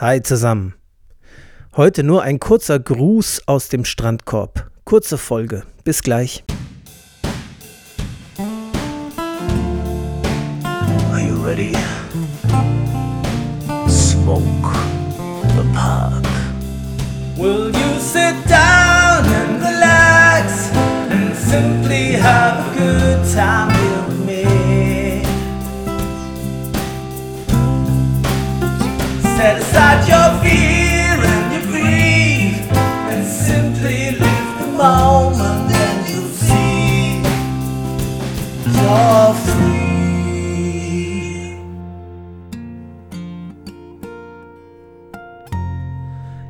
Hi zusammen. Heute nur ein kurzer Gruß aus dem Strandkorb. Kurze Folge. Bis gleich. Are you ready? Smoke the park. Will you sit down and relax and simply have a good time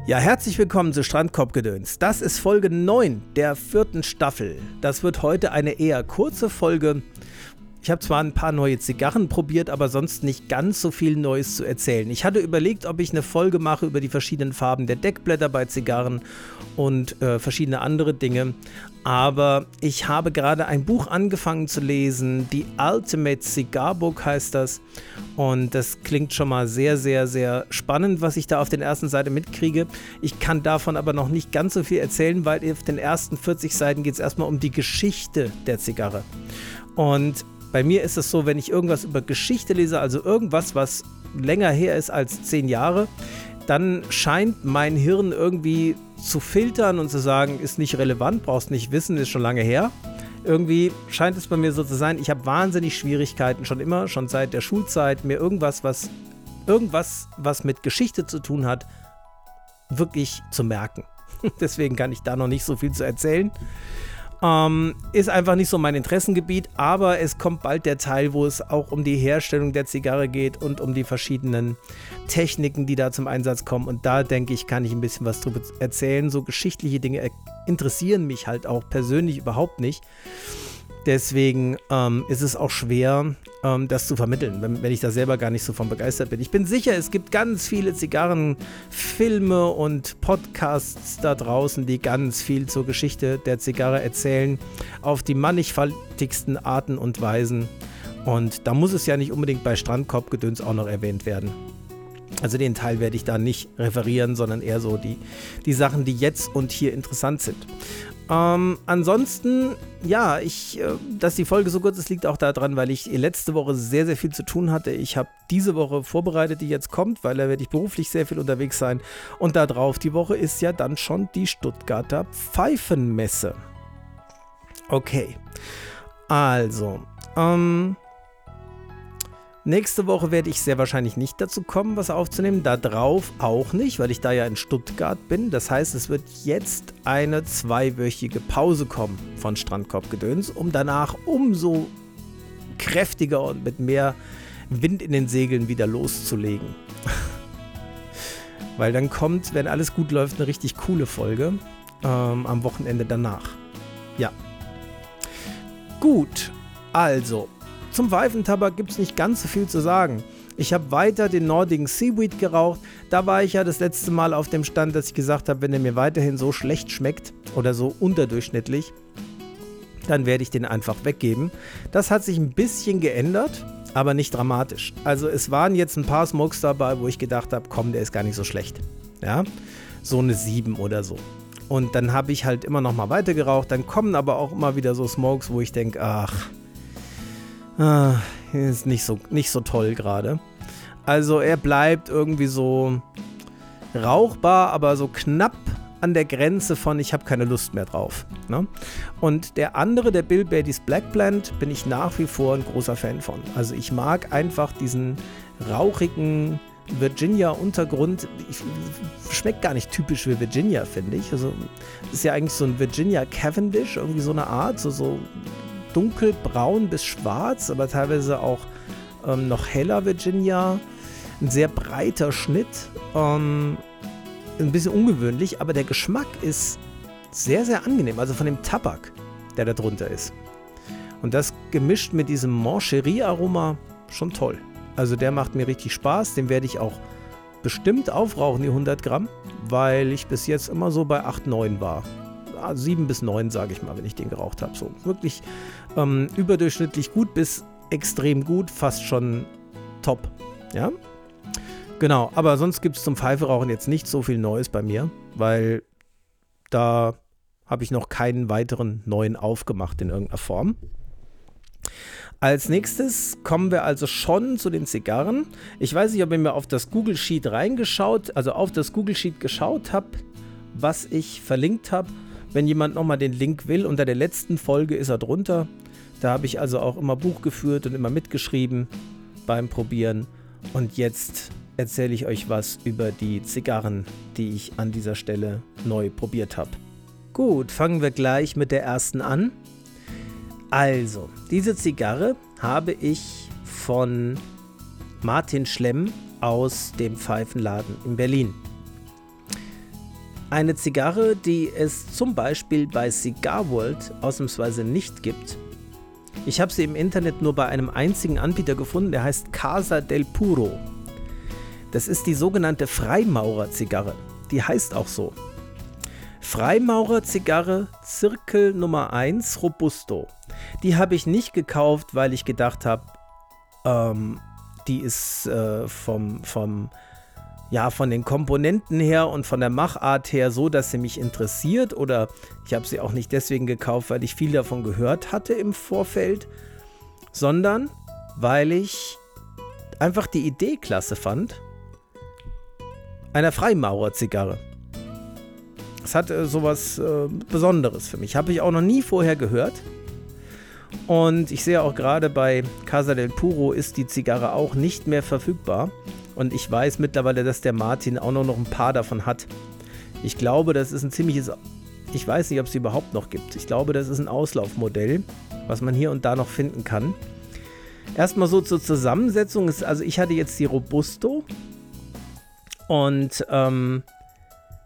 Ja, herzlich willkommen zu Strandkorbgedöns. Das ist Folge 9 der vierten Staffel. Das wird heute eine eher kurze Folge. Ich habe zwar ein paar neue Zigarren probiert, aber sonst nicht ganz so viel Neues zu erzählen. Ich hatte überlegt, ob ich eine Folge mache über die verschiedenen Farben der Deckblätter bei Zigarren und äh, verschiedene andere Dinge. Aber ich habe gerade ein Buch angefangen zu lesen. Die Ultimate Cigar Book heißt das. Und das klingt schon mal sehr, sehr, sehr spannend, was ich da auf der ersten Seite mitkriege. Ich kann davon aber noch nicht ganz so viel erzählen, weil auf den ersten 40 Seiten geht es erstmal um die Geschichte der Zigarre. Und bei mir ist es so, wenn ich irgendwas über Geschichte lese, also irgendwas, was länger her ist als zehn Jahre, dann scheint mein Hirn irgendwie zu filtern und zu sagen, ist nicht relevant, brauchst nicht wissen, ist schon lange her. Irgendwie scheint es bei mir so zu sein, ich habe wahnsinnig Schwierigkeiten schon immer, schon seit der Schulzeit, mir irgendwas, was irgendwas, was mit Geschichte zu tun hat, wirklich zu merken. Deswegen kann ich da noch nicht so viel zu erzählen. Ähm, ist einfach nicht so mein Interessengebiet, aber es kommt bald der Teil, wo es auch um die Herstellung der Zigarre geht und um die verschiedenen Techniken, die da zum Einsatz kommen. Und da denke ich, kann ich ein bisschen was drüber erzählen. So geschichtliche Dinge interessieren mich halt auch persönlich überhaupt nicht. Deswegen ähm, ist es auch schwer, ähm, das zu vermitteln, wenn, wenn, ich da selber gar nicht so von begeistert bin. Ich bin sicher, es gibt ganz viele Zigarrenfilme und Podcasts da draußen, die ganz viel zur Geschichte der Zigarre erzählen, auf die mannigfaltigsten Arten und Weisen. Und da muss es ja nicht unbedingt bei Strandkorbgedöns auch noch erwähnt werden. Also den Teil werde ich da nicht referieren, sondern eher so die, die Sachen, die jetzt und hier interessant sind. Ähm, ansonsten, ja, ich, äh, dass die Folge so kurz ist, liegt auch daran, weil ich letzte Woche sehr, sehr viel zu tun hatte. Ich habe diese Woche vorbereitet, die jetzt kommt, weil da werde ich beruflich sehr viel unterwegs sein. Und da drauf die Woche ist ja dann schon die Stuttgarter Pfeifenmesse. Okay. Also, ähm, Nächste Woche werde ich sehr wahrscheinlich nicht dazu kommen, was aufzunehmen. Da drauf auch nicht, weil ich da ja in Stuttgart bin. Das heißt, es wird jetzt eine zweiwöchige Pause kommen von Strandkorbgedöns, um danach umso kräftiger und mit mehr Wind in den Segeln wieder loszulegen. weil dann kommt, wenn alles gut läuft, eine richtig coole Folge ähm, am Wochenende danach. Ja. Gut, also zum Pfeifentabak gibt es nicht ganz so viel zu sagen. Ich habe weiter den Nordigen Seaweed geraucht. Da war ich ja das letzte Mal auf dem Stand, dass ich gesagt habe, wenn er mir weiterhin so schlecht schmeckt oder so unterdurchschnittlich, dann werde ich den einfach weggeben. Das hat sich ein bisschen geändert, aber nicht dramatisch. Also es waren jetzt ein paar Smokes dabei, wo ich gedacht habe, komm, der ist gar nicht so schlecht. Ja, so eine 7 oder so. Und dann habe ich halt immer noch mal weiter geraucht. Dann kommen aber auch immer wieder so Smokes, wo ich denke, ach, Ah, ist nicht so, nicht so toll gerade. Also er bleibt irgendwie so rauchbar, aber so knapp an der Grenze von ich habe keine Lust mehr drauf. Ne? Und der andere, der Bill Badys Black Blend, bin ich nach wie vor ein großer Fan von. Also ich mag einfach diesen rauchigen Virginia-Untergrund. Schmeckt gar nicht typisch wie Virginia, finde ich. Also ist ja eigentlich so ein Virginia Cavendish, irgendwie so eine Art, so, so dunkelbraun bis schwarz, aber teilweise auch ähm, noch heller Virginia. Ein sehr breiter Schnitt. Ähm, ein bisschen ungewöhnlich, aber der Geschmack ist sehr, sehr angenehm. Also von dem Tabak, der da drunter ist. Und das gemischt mit diesem Mancherie-Aroma schon toll. Also der macht mir richtig Spaß. Den werde ich auch bestimmt aufrauchen, die 100 Gramm, weil ich bis jetzt immer so bei 8, 9 war. 7 bis 9, sage ich mal, wenn ich den geraucht habe. So wirklich ähm, überdurchschnittlich gut bis extrem gut, fast schon top. Ja. Genau, aber sonst gibt es zum Pfeiferauchen jetzt nicht so viel Neues bei mir, weil da habe ich noch keinen weiteren neuen aufgemacht in irgendeiner Form. Als nächstes kommen wir also schon zu den Zigarren. Ich weiß nicht, ob ihr mir auf das Google Sheet reingeschaut, also auf das Google Sheet geschaut habt, was ich verlinkt habe. Wenn jemand nochmal den Link will, unter der letzten Folge ist er drunter. Da habe ich also auch immer Buch geführt und immer mitgeschrieben beim Probieren. Und jetzt erzähle ich euch was über die Zigarren, die ich an dieser Stelle neu probiert habe. Gut, fangen wir gleich mit der ersten an. Also, diese Zigarre habe ich von Martin Schlemm aus dem Pfeifenladen in Berlin. Eine Zigarre, die es zum Beispiel bei Cigar World ausnahmsweise nicht gibt. Ich habe sie im Internet nur bei einem einzigen Anbieter gefunden, der heißt Casa del Puro. Das ist die sogenannte Freimaurer-Zigarre. Die heißt auch so. Freimaurer-Zigarre Zirkel Nummer 1 Robusto. Die habe ich nicht gekauft, weil ich gedacht habe, ähm, die ist äh, vom, vom, ja, von den Komponenten her und von der Machart her so, dass sie mich interessiert. Oder ich habe sie auch nicht deswegen gekauft, weil ich viel davon gehört hatte im Vorfeld, sondern weil ich einfach die Idee klasse fand. Einer Freimaurer-Zigarre. Es hat äh, sowas äh, Besonderes für mich. Habe ich auch noch nie vorher gehört. Und ich sehe auch gerade bei Casa del Puro ist die Zigarre auch nicht mehr verfügbar. Und ich weiß mittlerweile, dass der Martin auch noch ein paar davon hat. Ich glaube, das ist ein ziemliches. Ich weiß nicht, ob es sie überhaupt noch gibt. Ich glaube, das ist ein Auslaufmodell, was man hier und da noch finden kann. Erstmal so zur Zusammensetzung. also ich hatte jetzt die Robusto. Und ähm,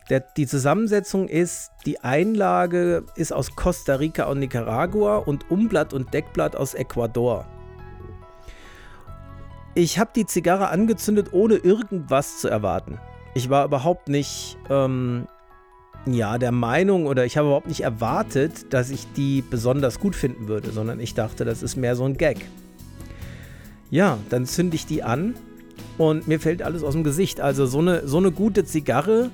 der, die Zusammensetzung ist, die Einlage ist aus Costa Rica und Nicaragua und Umblatt und Deckblatt aus Ecuador. Ich habe die Zigarre angezündet, ohne irgendwas zu erwarten. Ich war überhaupt nicht ähm, ja, der Meinung oder ich habe überhaupt nicht erwartet, dass ich die besonders gut finden würde, sondern ich dachte, das ist mehr so ein Gag. Ja, dann zünde ich die an und mir fällt alles aus dem Gesicht. Also so eine, so eine gute Zigarre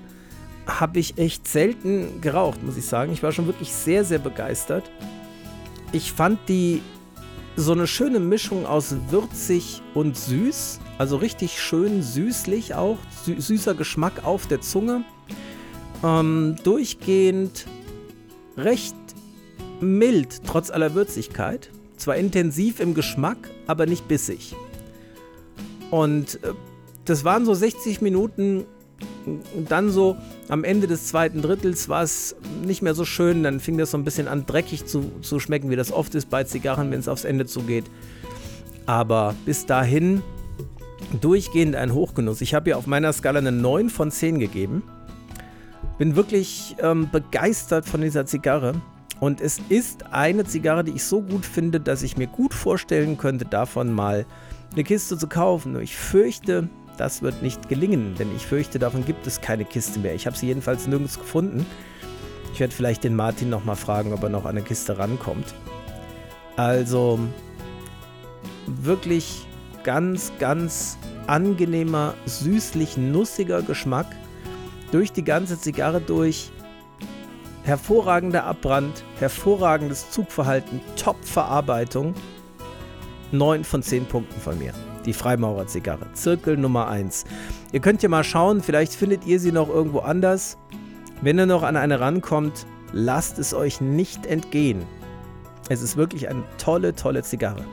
habe ich echt selten geraucht, muss ich sagen. Ich war schon wirklich sehr, sehr begeistert. Ich fand die so eine schöne Mischung aus würzig und süß. Also richtig schön süßlich auch. Sü süßer Geschmack auf der Zunge. Ähm, durchgehend recht mild, trotz aller Würzigkeit. Zwar intensiv im Geschmack, aber nicht bissig. Und äh, das waren so 60 Minuten dann so am Ende des zweiten Drittels war es nicht mehr so schön. Dann fing das so ein bisschen an, dreckig zu, zu schmecken, wie das oft ist bei Zigarren, wenn es aufs Ende zugeht. Aber bis dahin durchgehend ein Hochgenuss. Ich habe ihr auf meiner Skala eine 9 von 10 gegeben. Bin wirklich ähm, begeistert von dieser Zigarre. Und es ist eine Zigarre, die ich so gut finde, dass ich mir gut vorstellen könnte, davon mal eine Kiste zu kaufen. Nur ich fürchte, das wird nicht gelingen, denn ich fürchte, davon gibt es keine Kiste mehr. Ich habe sie jedenfalls nirgends gefunden. Ich werde vielleicht den Martin nochmal fragen, ob er noch an eine Kiste rankommt. Also wirklich ganz, ganz angenehmer, süßlich nussiger Geschmack durch die ganze Zigarre durch. Hervorragender Abbrand, hervorragendes Zugverhalten, Top-Verarbeitung. 9 von 10 Punkten von mir die Freimaurer-Zigarre. Zirkel Nummer 1. Ihr könnt ja mal schauen, vielleicht findet ihr sie noch irgendwo anders. Wenn ihr noch an eine rankommt, lasst es euch nicht entgehen. Es ist wirklich eine tolle, tolle Zigarre.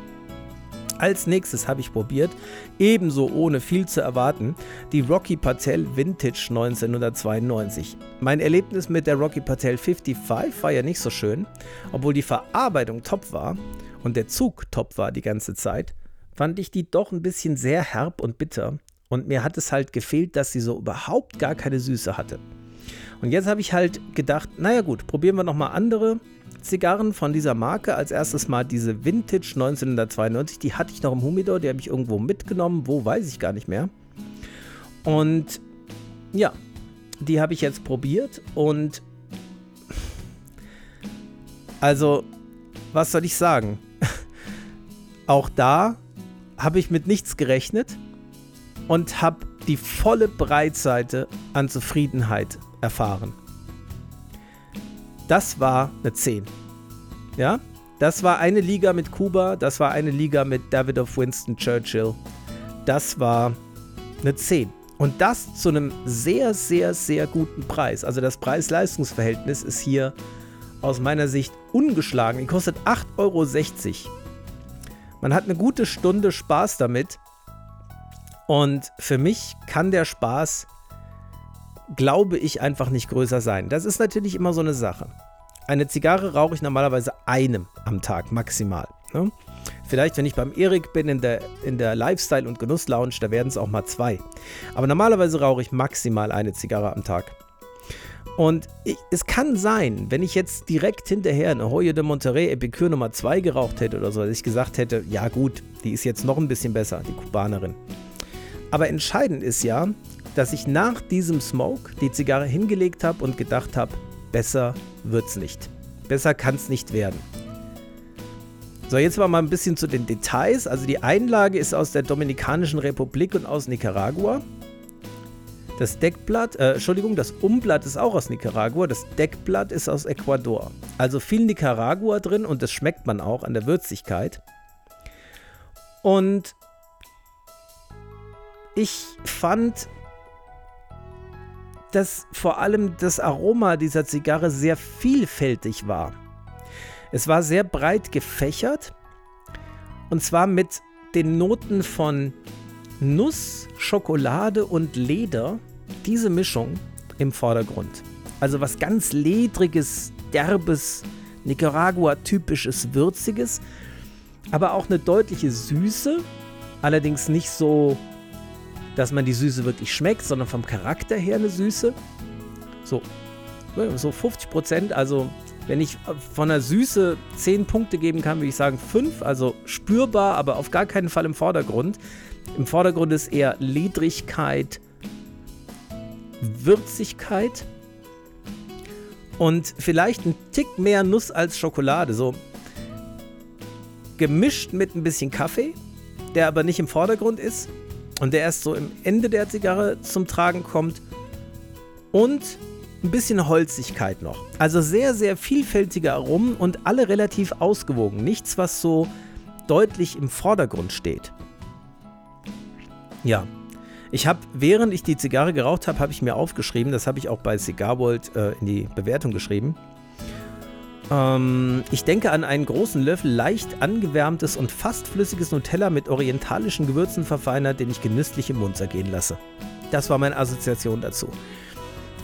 Als nächstes habe ich probiert, ebenso ohne viel zu erwarten, die Rocky Patel Vintage 1992. Mein Erlebnis mit der Rocky Patel 55 war ja nicht so schön, obwohl die Verarbeitung top war und der Zug top war die ganze Zeit fand ich die doch ein bisschen sehr herb und bitter. Und mir hat es halt gefehlt, dass sie so überhaupt gar keine Süße hatte. Und jetzt habe ich halt gedacht, naja gut, probieren wir nochmal andere Zigarren von dieser Marke. Als erstes mal diese Vintage 1992, die hatte ich noch im Humidor, die habe ich irgendwo mitgenommen, wo weiß ich gar nicht mehr. Und ja, die habe ich jetzt probiert und also, was soll ich sagen? Auch da habe ich mit nichts gerechnet und habe die volle Breitseite an Zufriedenheit erfahren. Das war eine 10. Ja, das war eine Liga mit Kuba, das war eine Liga mit David of Winston Churchill. Das war eine 10. Und das zu einem sehr, sehr, sehr guten Preis. Also das Preis-Leistungs-Verhältnis ist hier aus meiner Sicht ungeschlagen. Die kostet 8,60 Euro. Man hat eine gute Stunde Spaß damit. Und für mich kann der Spaß, glaube ich, einfach nicht größer sein. Das ist natürlich immer so eine Sache. Eine Zigarre rauche ich normalerweise einem am Tag maximal. Ne? Vielleicht, wenn ich beim Erik bin in der, in der Lifestyle- und Genuss-Lounge, da werden es auch mal zwei. Aber normalerweise rauche ich maximal eine Zigarre am Tag. Und ich, es kann sein, wenn ich jetzt direkt hinterher eine Hoye de Monterrey Epicure Nummer 2 geraucht hätte oder so, dass ich gesagt hätte, ja gut, die ist jetzt noch ein bisschen besser, die Kubanerin. Aber entscheidend ist ja, dass ich nach diesem Smoke die Zigarre hingelegt habe und gedacht habe, besser wird's nicht. Besser kann es nicht werden. So, jetzt mal ein bisschen zu den Details. Also die Einlage ist aus der Dominikanischen Republik und aus Nicaragua. Das Deckblatt, äh, Entschuldigung, das Umblatt ist auch aus Nicaragua. Das Deckblatt ist aus Ecuador. Also viel Nicaragua drin und das schmeckt man auch an der Würzigkeit. Und ich fand, dass vor allem das Aroma dieser Zigarre sehr vielfältig war. Es war sehr breit gefächert und zwar mit den Noten von Nuss, Schokolade und Leder. Diese Mischung im Vordergrund. Also was ganz ledriges, derbes, Nicaragua-typisches, würziges, aber auch eine deutliche Süße, allerdings nicht so dass man die Süße wirklich schmeckt, sondern vom Charakter her eine Süße. So, so 50 Prozent. Also, wenn ich von der Süße 10 Punkte geben kann, würde ich sagen 5. Also spürbar, aber auf gar keinen Fall im Vordergrund. Im Vordergrund ist eher Ledrigkeit, Würzigkeit und vielleicht ein Tick mehr Nuss als Schokolade. So gemischt mit ein bisschen Kaffee, der aber nicht im Vordergrund ist und der erst so im Ende der Zigarre zum Tragen kommt und ein bisschen Holzigkeit noch. Also sehr, sehr vielfältige Aromen und alle relativ ausgewogen. Nichts, was so deutlich im Vordergrund steht. Ja, ich habe, während ich die Zigarre geraucht habe, habe ich mir aufgeschrieben, das habe ich auch bei Cigarworld äh, in die Bewertung geschrieben, ähm, ich denke an einen großen Löffel leicht angewärmtes und fast flüssiges Nutella mit orientalischen Gewürzen verfeinert, den ich genüsslich im Mund zergehen lasse. Das war meine Assoziation dazu.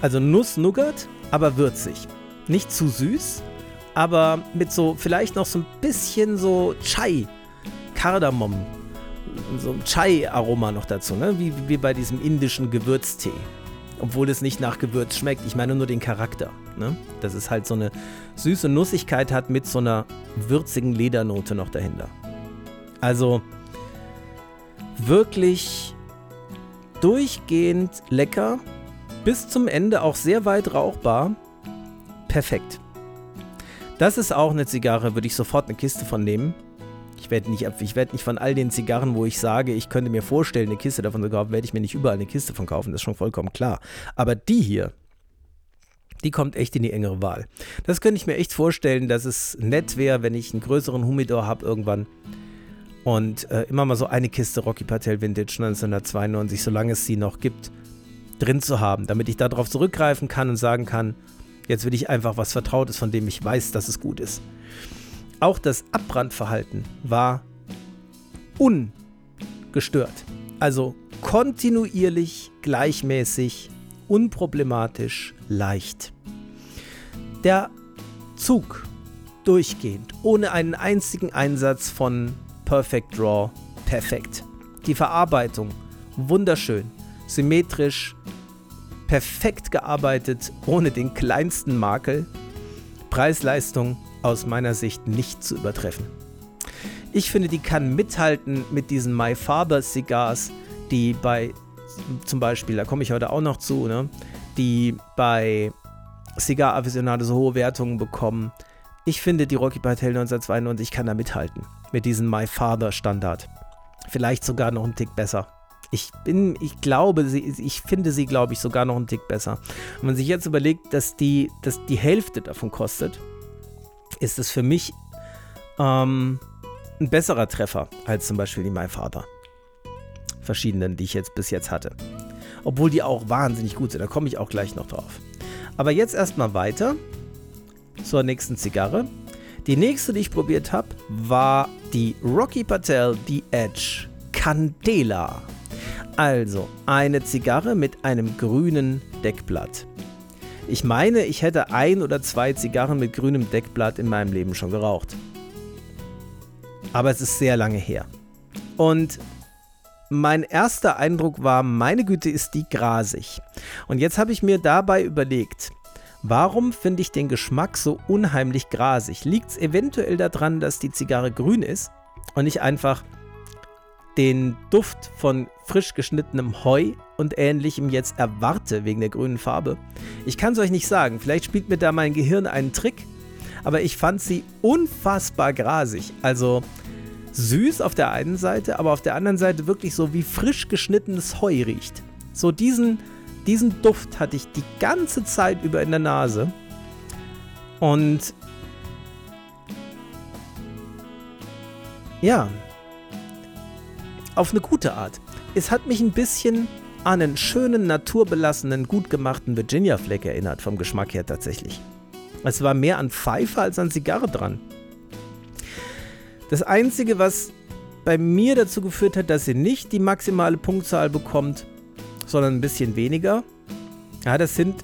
Also Nuss-Nougat, aber würzig. Nicht zu süß, aber mit so vielleicht noch so ein bisschen so Chai, Kardamom, so ein Chai-Aroma noch dazu, ne? wie, wie bei diesem indischen Gewürztee obwohl es nicht nach Gewürz schmeckt. Ich meine nur den Charakter. Ne? Dass es halt so eine süße Nussigkeit hat mit so einer würzigen Ledernote noch dahinter. Also wirklich durchgehend lecker, bis zum Ende auch sehr weit rauchbar. Perfekt. Das ist auch eine Zigarre, würde ich sofort eine Kiste von nehmen. Ich werde nicht, werd nicht von all den Zigarren, wo ich sage, ich könnte mir vorstellen, eine Kiste davon zu kaufen, werde ich mir nicht überall eine Kiste von kaufen. Das ist schon vollkommen klar. Aber die hier, die kommt echt in die engere Wahl. Das könnte ich mir echt vorstellen, dass es nett wäre, wenn ich einen größeren Humidor habe irgendwann und äh, immer mal so eine Kiste Rocky Patel Vintage 1992, solange es sie noch gibt, drin zu haben, damit ich darauf zurückgreifen kann und sagen kann, jetzt will ich einfach was Vertrautes, von dem ich weiß, dass es gut ist. Auch das Abbrandverhalten war ungestört. Also kontinuierlich, gleichmäßig, unproblematisch, leicht. Der Zug durchgehend, ohne einen einzigen Einsatz von Perfect Draw, perfekt. Die Verarbeitung, wunderschön, symmetrisch, perfekt gearbeitet, ohne den kleinsten Makel. Preis-Leistung aus meiner Sicht nicht zu übertreffen. Ich finde, die kann mithalten mit diesen My Father Cigars, die bei zum Beispiel, da komme ich heute auch noch zu, ne, die bei Cigar Aficionado so hohe Wertungen bekommen. Ich finde, die Rocky Patel 1992 kann da mithalten mit diesem My Father Standard. Vielleicht sogar noch einen Tick besser. Ich bin, ich glaube, sie, ich finde sie, glaube ich, sogar noch einen Tick besser. Wenn man sich jetzt überlegt, dass die, dass die Hälfte davon kostet, ist es für mich ähm, ein besserer Treffer als zum Beispiel die My Father. Verschiedenen, die ich jetzt bis jetzt hatte. Obwohl die auch wahnsinnig gut sind, da komme ich auch gleich noch drauf. Aber jetzt erstmal weiter zur nächsten Zigarre. Die nächste, die ich probiert habe, war die Rocky Patel The Edge Candela. Also eine Zigarre mit einem grünen Deckblatt. Ich meine, ich hätte ein oder zwei Zigarren mit grünem Deckblatt in meinem Leben schon geraucht. Aber es ist sehr lange her. Und mein erster Eindruck war, meine Güte, ist die grasig. Und jetzt habe ich mir dabei überlegt, warum finde ich den Geschmack so unheimlich grasig? Liegt es eventuell daran, dass die Zigarre grün ist und ich einfach den Duft von frisch geschnittenem Heu und ähnlichem jetzt erwarte wegen der grünen Farbe. Ich kann es euch nicht sagen, vielleicht spielt mir da mein Gehirn einen Trick, aber ich fand sie unfassbar grasig. Also süß auf der einen Seite, aber auf der anderen Seite wirklich so wie frisch geschnittenes Heu riecht. So diesen, diesen Duft hatte ich die ganze Zeit über in der Nase. Und ja, auf eine gute Art. Es hat mich ein bisschen an einen schönen, naturbelassenen, gut gemachten Virginia Fleck erinnert, vom Geschmack her tatsächlich. Es war mehr an Pfeife als an Zigarre dran. Das Einzige, was bei mir dazu geführt hat, dass sie nicht die maximale Punktzahl bekommt, sondern ein bisschen weniger. Ja, das sind,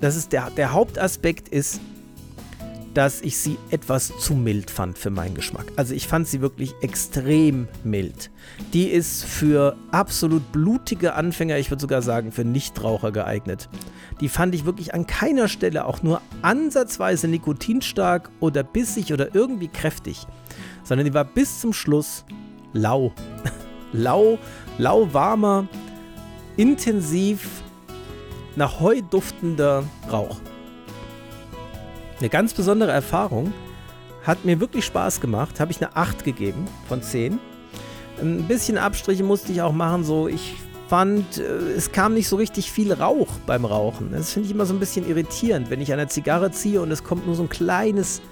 das ist der, der Hauptaspekt ist, dass ich sie etwas zu mild fand für meinen Geschmack. Also ich fand sie wirklich extrem mild. Die ist für absolut blutige Anfänger, ich würde sogar sagen für Nichtraucher geeignet. Die fand ich wirklich an keiner Stelle auch nur ansatzweise nikotinstark oder bissig oder irgendwie kräftig, sondern die war bis zum Schluss lau. lau, lauwarmer, intensiv nach Heu duftender Rauch. Eine ganz besondere Erfahrung. Hat mir wirklich Spaß gemacht. Habe ich eine 8 gegeben von 10. Ein bisschen Abstriche musste ich auch machen. So, ich fand, äh, es kam nicht so richtig viel Rauch beim Rauchen. Das finde ich immer so ein bisschen irritierend, wenn ich eine Zigarre ziehe und es kommt nur so ein kleines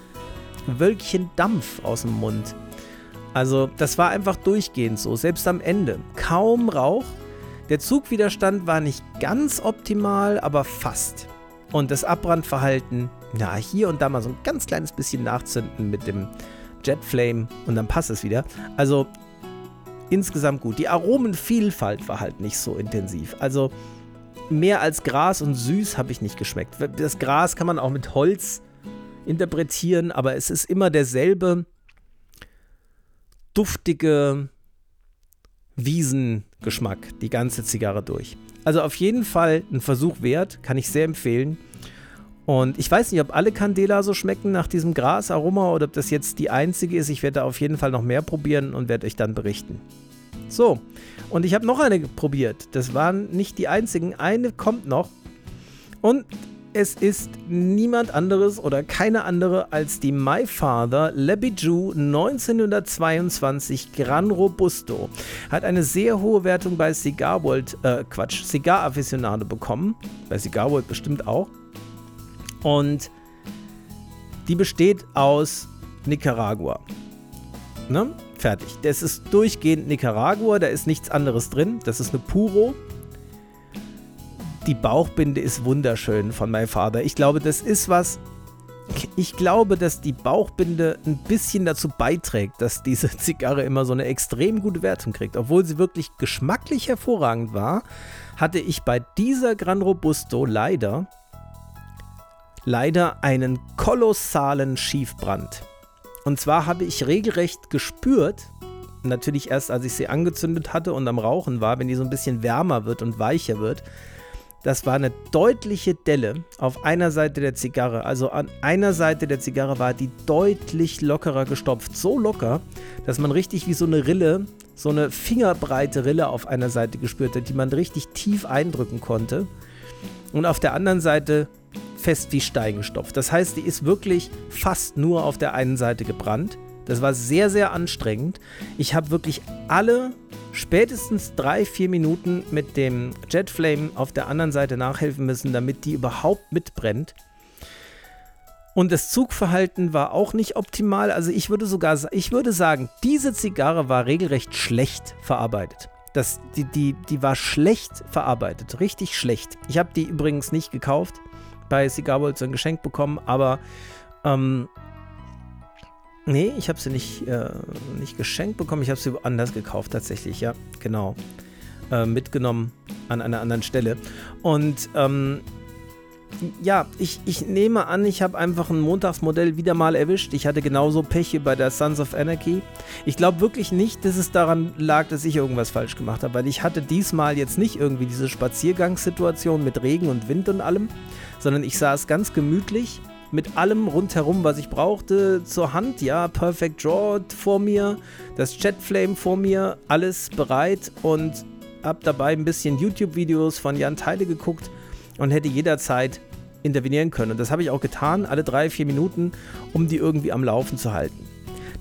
Wölkchen Dampf aus dem Mund. Also, das war einfach durchgehend so, selbst am Ende. Kaum Rauch. Der Zugwiderstand war nicht ganz optimal, aber fast. Und das Abbrandverhalten ja, hier und da mal so ein ganz kleines bisschen nachzünden mit dem Jetflame und dann passt es wieder. Also insgesamt gut. Die Aromenvielfalt war halt nicht so intensiv. Also mehr als Gras und süß habe ich nicht geschmeckt. Das Gras kann man auch mit Holz interpretieren, aber es ist immer derselbe duftige Wiesengeschmack, die ganze Zigarre durch. Also auf jeden Fall ein Versuch wert, kann ich sehr empfehlen. Und ich weiß nicht, ob alle Candela so schmecken nach diesem Grasaroma oder ob das jetzt die einzige ist. Ich werde da auf jeden Fall noch mehr probieren und werde euch dann berichten. So, und ich habe noch eine probiert. Das waren nicht die einzigen. Eine kommt noch. Und es ist niemand anderes oder keine andere als die My Father Le Bijou 1922 Gran Robusto. Hat eine sehr hohe Wertung bei Cigar World, äh, Quatsch, Cigar Aficionado bekommen. Bei Cigar World bestimmt auch. Und die besteht aus Nicaragua. Ne? Fertig. Das ist durchgehend Nicaragua, da ist nichts anderes drin. Das ist eine Puro. Die Bauchbinde ist wunderschön von meinem Vater. Ich glaube, das ist was. Ich glaube, dass die Bauchbinde ein bisschen dazu beiträgt, dass diese Zigarre immer so eine extrem gute Wertung kriegt. Obwohl sie wirklich geschmacklich hervorragend war, hatte ich bei dieser Gran Robusto leider leider einen kolossalen Schiefbrand. Und zwar habe ich regelrecht gespürt, natürlich erst als ich sie angezündet hatte und am Rauchen war, wenn die so ein bisschen wärmer wird und weicher wird, das war eine deutliche Delle auf einer Seite der Zigarre. Also an einer Seite der Zigarre war die deutlich lockerer gestopft. So locker, dass man richtig wie so eine Rille, so eine fingerbreite Rille auf einer Seite gespürt hat, die man richtig tief eindrücken konnte. Und auf der anderen Seite fest wie Stein gestopft. Das heißt, die ist wirklich fast nur auf der einen Seite gebrannt. Das war sehr, sehr anstrengend. Ich habe wirklich alle spätestens drei, vier Minuten mit dem Jetflame auf der anderen Seite nachhelfen müssen, damit die überhaupt mitbrennt. Und das Zugverhalten war auch nicht optimal. Also ich würde sogar, ich würde sagen, diese Zigarre war regelrecht schlecht verarbeitet. Das, die, die, die war schlecht verarbeitet, richtig schlecht. Ich habe die übrigens nicht gekauft, bei Cigar World so ein Geschenk bekommen, aber ähm, nee, ich habe sie nicht, äh, nicht geschenkt bekommen, ich habe sie woanders gekauft tatsächlich, ja, genau. Äh, mitgenommen an einer anderen Stelle. Und ähm, ja, ich, ich nehme an, ich habe einfach ein Montagsmodell wieder mal erwischt. Ich hatte genauso Pech bei der Sons of Anarchy. Ich glaube wirklich nicht, dass es daran lag, dass ich irgendwas falsch gemacht habe, weil ich hatte diesmal jetzt nicht irgendwie diese Spaziergangssituation mit Regen und Wind und allem, sondern ich saß ganz gemütlich mit allem rundherum, was ich brauchte, zur Hand. Ja, Perfect Draw vor mir, das Jetflame vor mir, alles bereit und habe dabei ein bisschen YouTube-Videos von Jan Teile geguckt und hätte jederzeit intervenieren können. Und das habe ich auch getan, alle drei, vier Minuten, um die irgendwie am Laufen zu halten.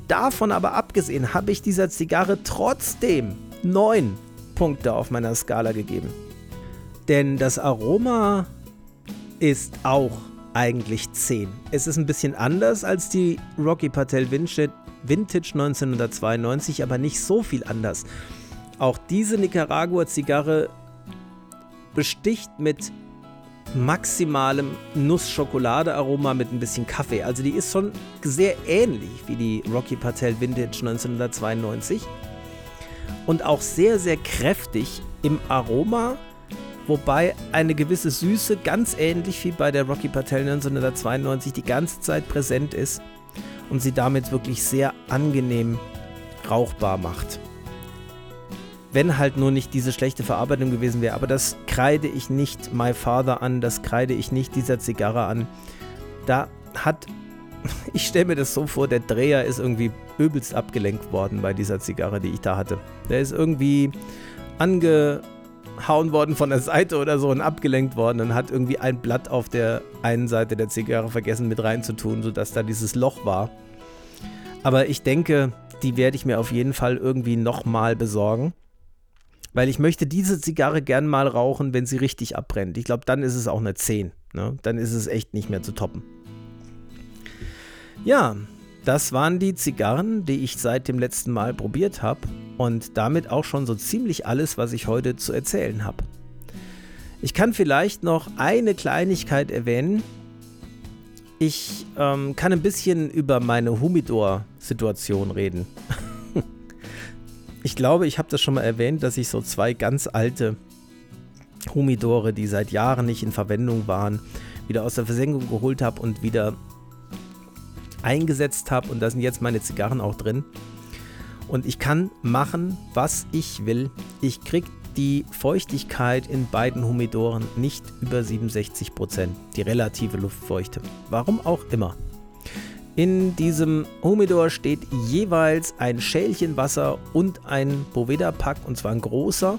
Davon aber abgesehen habe ich dieser Zigarre trotzdem neun Punkte auf meiner Skala gegeben. Denn das Aroma ist auch eigentlich 10. Es ist ein bisschen anders als die Rocky Patel Vintage 1992, aber nicht so viel anders. Auch diese Nicaragua-Zigarre besticht mit maximalem Nuss-Schokolade-Aroma mit ein bisschen Kaffee. Also die ist schon sehr ähnlich wie die Rocky Patel Vintage 1992 und auch sehr, sehr kräftig im Aroma, wobei eine gewisse Süße ganz ähnlich wie bei der Rocky Patel 1992 die ganze Zeit präsent ist und sie damit wirklich sehr angenehm rauchbar macht. Wenn halt nur nicht diese schlechte Verarbeitung gewesen wäre. Aber das kreide ich nicht My Father an, das kreide ich nicht dieser Zigarre an. Da hat, ich stelle mir das so vor, der Dreher ist irgendwie übelst abgelenkt worden bei dieser Zigarre, die ich da hatte. Der ist irgendwie angehauen worden von der Seite oder so und abgelenkt worden und hat irgendwie ein Blatt auf der einen Seite der Zigarre vergessen mit reinzutun, sodass da dieses Loch war. Aber ich denke, die werde ich mir auf jeden Fall irgendwie nochmal besorgen. Weil ich möchte diese Zigarre gern mal rauchen, wenn sie richtig abbrennt. Ich glaube, dann ist es auch eine 10. Ne? Dann ist es echt nicht mehr zu toppen. Ja, das waren die Zigarren, die ich seit dem letzten Mal probiert habe. Und damit auch schon so ziemlich alles, was ich heute zu erzählen habe. Ich kann vielleicht noch eine Kleinigkeit erwähnen. Ich ähm, kann ein bisschen über meine Humidor-Situation reden. Ich glaube, ich habe das schon mal erwähnt, dass ich so zwei ganz alte Humidore, die seit Jahren nicht in Verwendung waren, wieder aus der Versenkung geholt habe und wieder eingesetzt habe. Und da sind jetzt meine Zigarren auch drin. Und ich kann machen, was ich will. Ich kriege die Feuchtigkeit in beiden Humidoren nicht über 67%, die relative Luftfeuchte. Warum auch immer. In diesem Humidor steht jeweils ein Schälchen Wasser und ein Boveda-Pack, und zwar ein großer.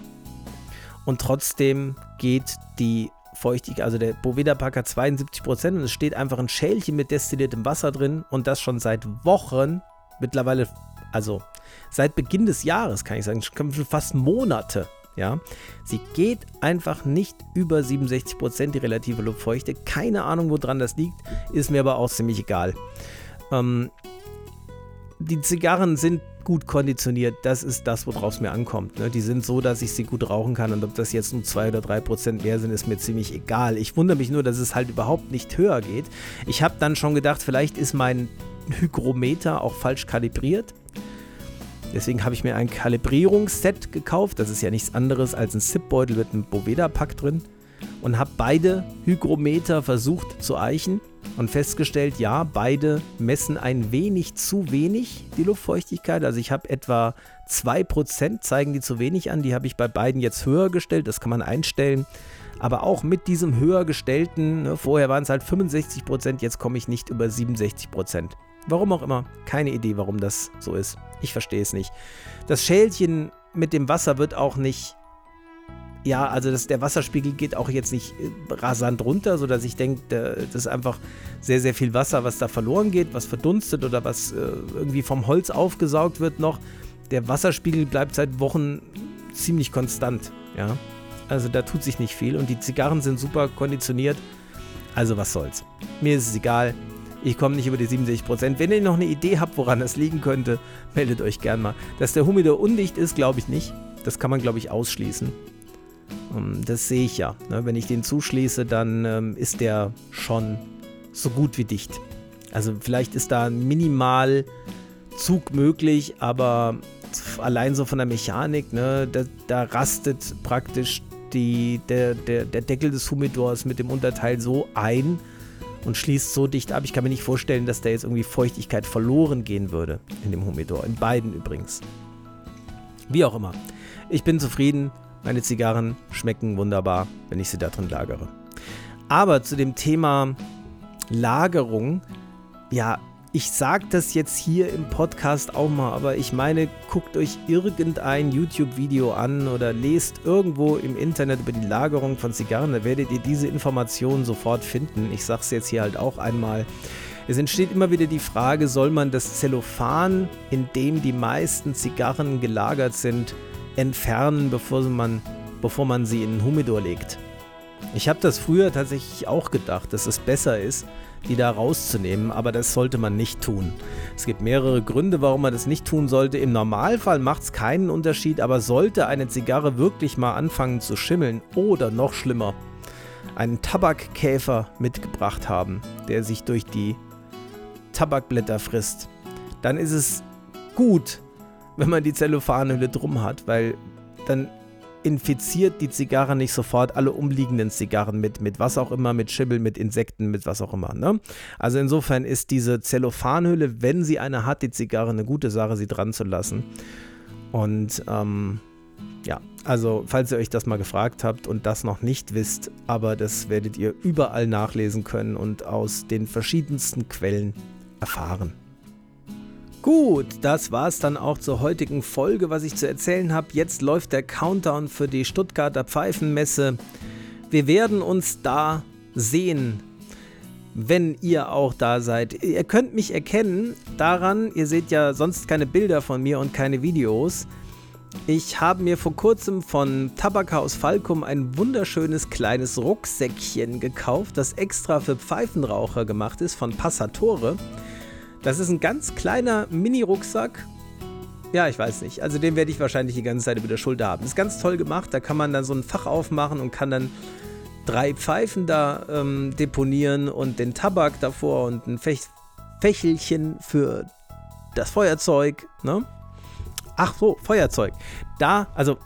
Und trotzdem geht die Feuchtigkeit, also der Boveda-Pack hat 72% und es steht einfach ein Schälchen mit destilliertem Wasser drin und das schon seit Wochen, mittlerweile, also seit Beginn des Jahres kann ich sagen, schon fast Monate. Ja, sie geht einfach nicht über 67% die relative Luftfeuchte. Keine Ahnung, woran das liegt, ist mir aber auch ziemlich egal. Ähm, die Zigarren sind gut konditioniert. Das ist das, worauf es mir ankommt. Ne? Die sind so, dass ich sie gut rauchen kann. Und ob das jetzt nur 2 oder 3 Prozent mehr sind, ist mir ziemlich egal. Ich wundere mich nur, dass es halt überhaupt nicht höher geht. Ich habe dann schon gedacht, vielleicht ist mein Hygrometer auch falsch kalibriert. Deswegen habe ich mir ein Kalibrierungsset gekauft. Das ist ja nichts anderes als ein Zipbeutel mit einem Boveda-Pack drin. Und habe beide Hygrometer versucht zu eichen und festgestellt, ja, beide messen ein wenig zu wenig die Luftfeuchtigkeit. Also ich habe etwa 2% zeigen die zu wenig an. Die habe ich bei beiden jetzt höher gestellt. Das kann man einstellen. Aber auch mit diesem höher gestellten, ne, vorher waren es halt 65%, jetzt komme ich nicht über 67%. Warum auch immer, keine Idee, warum das so ist. Ich verstehe es nicht. Das Schälchen mit dem Wasser wird auch nicht ja, also das, der Wasserspiegel geht auch jetzt nicht äh, rasant runter, sodass ich denke, das ist einfach sehr, sehr viel Wasser, was da verloren geht, was verdunstet oder was äh, irgendwie vom Holz aufgesaugt wird noch. Der Wasserspiegel bleibt seit Wochen ziemlich konstant, ja. Also da tut sich nicht viel und die Zigarren sind super konditioniert. Also was soll's. Mir ist es egal. Ich komme nicht über die 67%. Wenn ihr noch eine Idee habt, woran das liegen könnte, meldet euch gern mal. Dass der Humidor undicht ist, glaube ich nicht. Das kann man, glaube ich, ausschließen. Ähm, das sehe ich ja. Ne? Wenn ich den zuschließe, dann ähm, ist der schon so gut wie dicht. Also vielleicht ist da ein minimal Zug möglich, aber allein so von der Mechanik, ne, da, da rastet praktisch die, der, der, der Deckel des Humidors mit dem Unterteil so ein und schließt so dicht ab. Ich kann mir nicht vorstellen, dass da jetzt irgendwie Feuchtigkeit verloren gehen würde in dem Humidor. In beiden übrigens. Wie auch immer. Ich bin zufrieden. Meine Zigarren schmecken wunderbar, wenn ich sie da drin lagere. Aber zu dem Thema Lagerung, ja, ich sage das jetzt hier im Podcast auch mal, aber ich meine, guckt euch irgendein YouTube-Video an oder lest irgendwo im Internet über die Lagerung von Zigarren, da werdet ihr diese Informationen sofort finden. Ich sage es jetzt hier halt auch einmal. Es entsteht immer wieder die Frage, soll man das Zellophan, in dem die meisten Zigarren gelagert sind, entfernen, bevor man, bevor man sie in den Humidor legt. Ich habe das früher tatsächlich auch gedacht, dass es besser ist, die da rauszunehmen, aber das sollte man nicht tun. Es gibt mehrere Gründe, warum man das nicht tun sollte. Im Normalfall macht es keinen Unterschied, aber sollte eine Zigarre wirklich mal anfangen zu schimmeln oder noch schlimmer, einen Tabakkäfer mitgebracht haben, der sich durch die Tabakblätter frisst, dann ist es gut, wenn man die Zellophanhülle drum hat, weil dann infiziert die Zigarre nicht sofort alle umliegenden Zigarren mit, mit was auch immer, mit Schimmel, mit Insekten, mit was auch immer. Ne? Also insofern ist diese Zellophanhülle, wenn sie eine hat, die Zigarre eine gute Sache, sie dran zu lassen. Und ähm, ja, also falls ihr euch das mal gefragt habt und das noch nicht wisst, aber das werdet ihr überall nachlesen können und aus den verschiedensten Quellen erfahren. Gut, das war es dann auch zur heutigen Folge, was ich zu erzählen habe. Jetzt läuft der Countdown für die Stuttgarter Pfeifenmesse. Wir werden uns da sehen, wenn ihr auch da seid. Ihr könnt mich erkennen daran, ihr seht ja sonst keine Bilder von mir und keine Videos. Ich habe mir vor kurzem von Tabakhaus Falkum ein wunderschönes kleines Rucksäckchen gekauft, das extra für Pfeifenraucher gemacht ist von Passatore. Das ist ein ganz kleiner Mini-Rucksack. Ja, ich weiß nicht. Also den werde ich wahrscheinlich die ganze Zeit über der Schulter haben. Ist ganz toll gemacht. Da kann man dann so ein Fach aufmachen und kann dann drei Pfeifen da ähm, deponieren und den Tabak davor und ein Fech Fächelchen für das Feuerzeug. Ne? Ach so, Feuerzeug. Da, also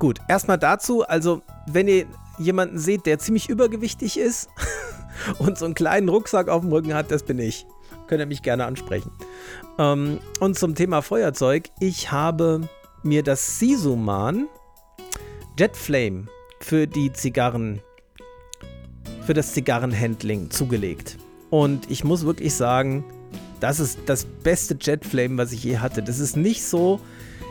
gut, erstmal dazu. Also, wenn ihr jemanden seht, der ziemlich übergewichtig ist und so einen kleinen Rucksack auf dem Rücken hat, das bin ich könnt ihr mich gerne ansprechen. Ähm, und zum Thema Feuerzeug. Ich habe mir das Sisuman Jet Flame für die Zigarren, für das Zigarrenhandling zugelegt. Und ich muss wirklich sagen, das ist das beste Jet Flame, was ich je hatte. Das ist nicht so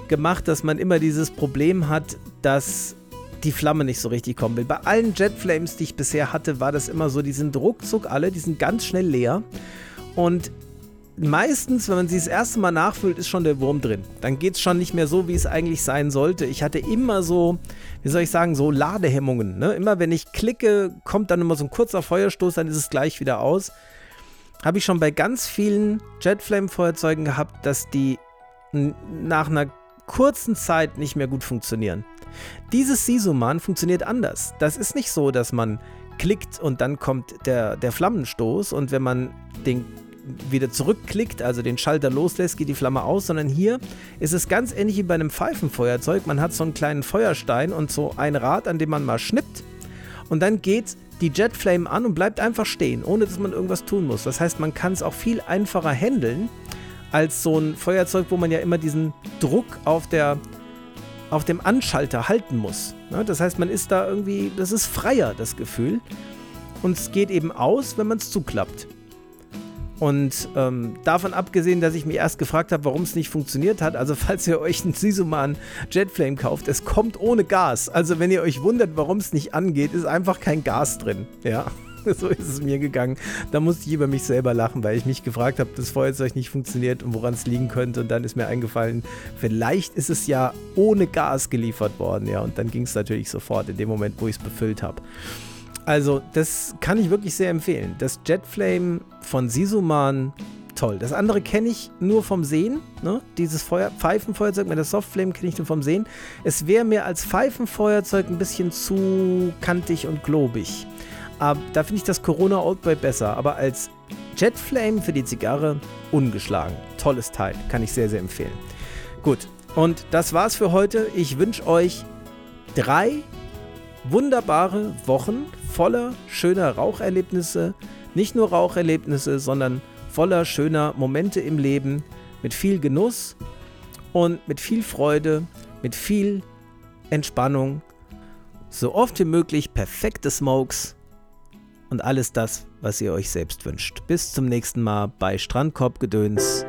gemacht, dass man immer dieses Problem hat, dass die Flamme nicht so richtig kommen will. Bei allen Jet Flames, die ich bisher hatte, war das immer so, die sind ruckzuck alle, die sind ganz schnell leer. Und meistens, wenn man sie das erste Mal nachfüllt, ist schon der Wurm drin. Dann geht es schon nicht mehr so, wie es eigentlich sein sollte. Ich hatte immer so, wie soll ich sagen, so Ladehemmungen. Ne? Immer wenn ich klicke, kommt dann immer so ein kurzer Feuerstoß, dann ist es gleich wieder aus. Habe ich schon bei ganz vielen Jetflame-Feuerzeugen gehabt, dass die nach einer kurzen Zeit nicht mehr gut funktionieren. Dieses Sisuman funktioniert anders. Das ist nicht so, dass man klickt und dann kommt der, der Flammenstoß und wenn man den wieder zurückklickt, also den Schalter loslässt, geht die Flamme aus, sondern hier ist es ganz ähnlich wie bei einem Pfeifenfeuerzeug. Man hat so einen kleinen Feuerstein und so ein Rad, an dem man mal schnippt und dann geht die Jetflame an und bleibt einfach stehen, ohne dass man irgendwas tun muss. Das heißt, man kann es auch viel einfacher handeln als so ein Feuerzeug, wo man ja immer diesen Druck auf der auf dem Anschalter halten muss. Ne? Das heißt, man ist da irgendwie, das ist freier, das Gefühl. Und es geht eben aus, wenn man es zuklappt. Und ähm, davon abgesehen, dass ich mir erst gefragt habe, warum es nicht funktioniert hat, also falls ihr euch einen Sisuman Jetflame kauft, es kommt ohne Gas. Also wenn ihr euch wundert, warum es nicht angeht, ist einfach kein Gas drin. Ja. so ist es mir gegangen. Da musste ich über mich selber lachen, weil ich mich gefragt habe, das Feuerzeug nicht funktioniert und woran es liegen könnte. Und dann ist mir eingefallen, vielleicht ist es ja ohne Gas geliefert worden. Ja, und dann ging es natürlich sofort in dem Moment, wo ich es befüllt habe. Also, das kann ich wirklich sehr empfehlen. Das Jetflame von Sisuman, toll. Das andere kenne ich nur vom Sehen. Ne? Dieses Feuer Pfeifenfeuerzeug mit der Softflame kenne ich nur vom Sehen. Es wäre mir als Pfeifenfeuerzeug ein bisschen zu kantig und globig. Aber da finde ich das Corona Oldboy besser. Aber als Jetflame für die Zigarre ungeschlagen. Tolles Teil. Kann ich sehr, sehr empfehlen. Gut. Und das war's für heute. Ich wünsche euch drei wunderbare Wochen voller schöner Raucherlebnisse. Nicht nur Raucherlebnisse, sondern voller schöner Momente im Leben. Mit viel Genuss und mit viel Freude, mit viel Entspannung. So oft wie möglich perfekte Smokes und alles das, was ihr euch selbst wünscht. Bis zum nächsten Mal bei Strandkorbgedöns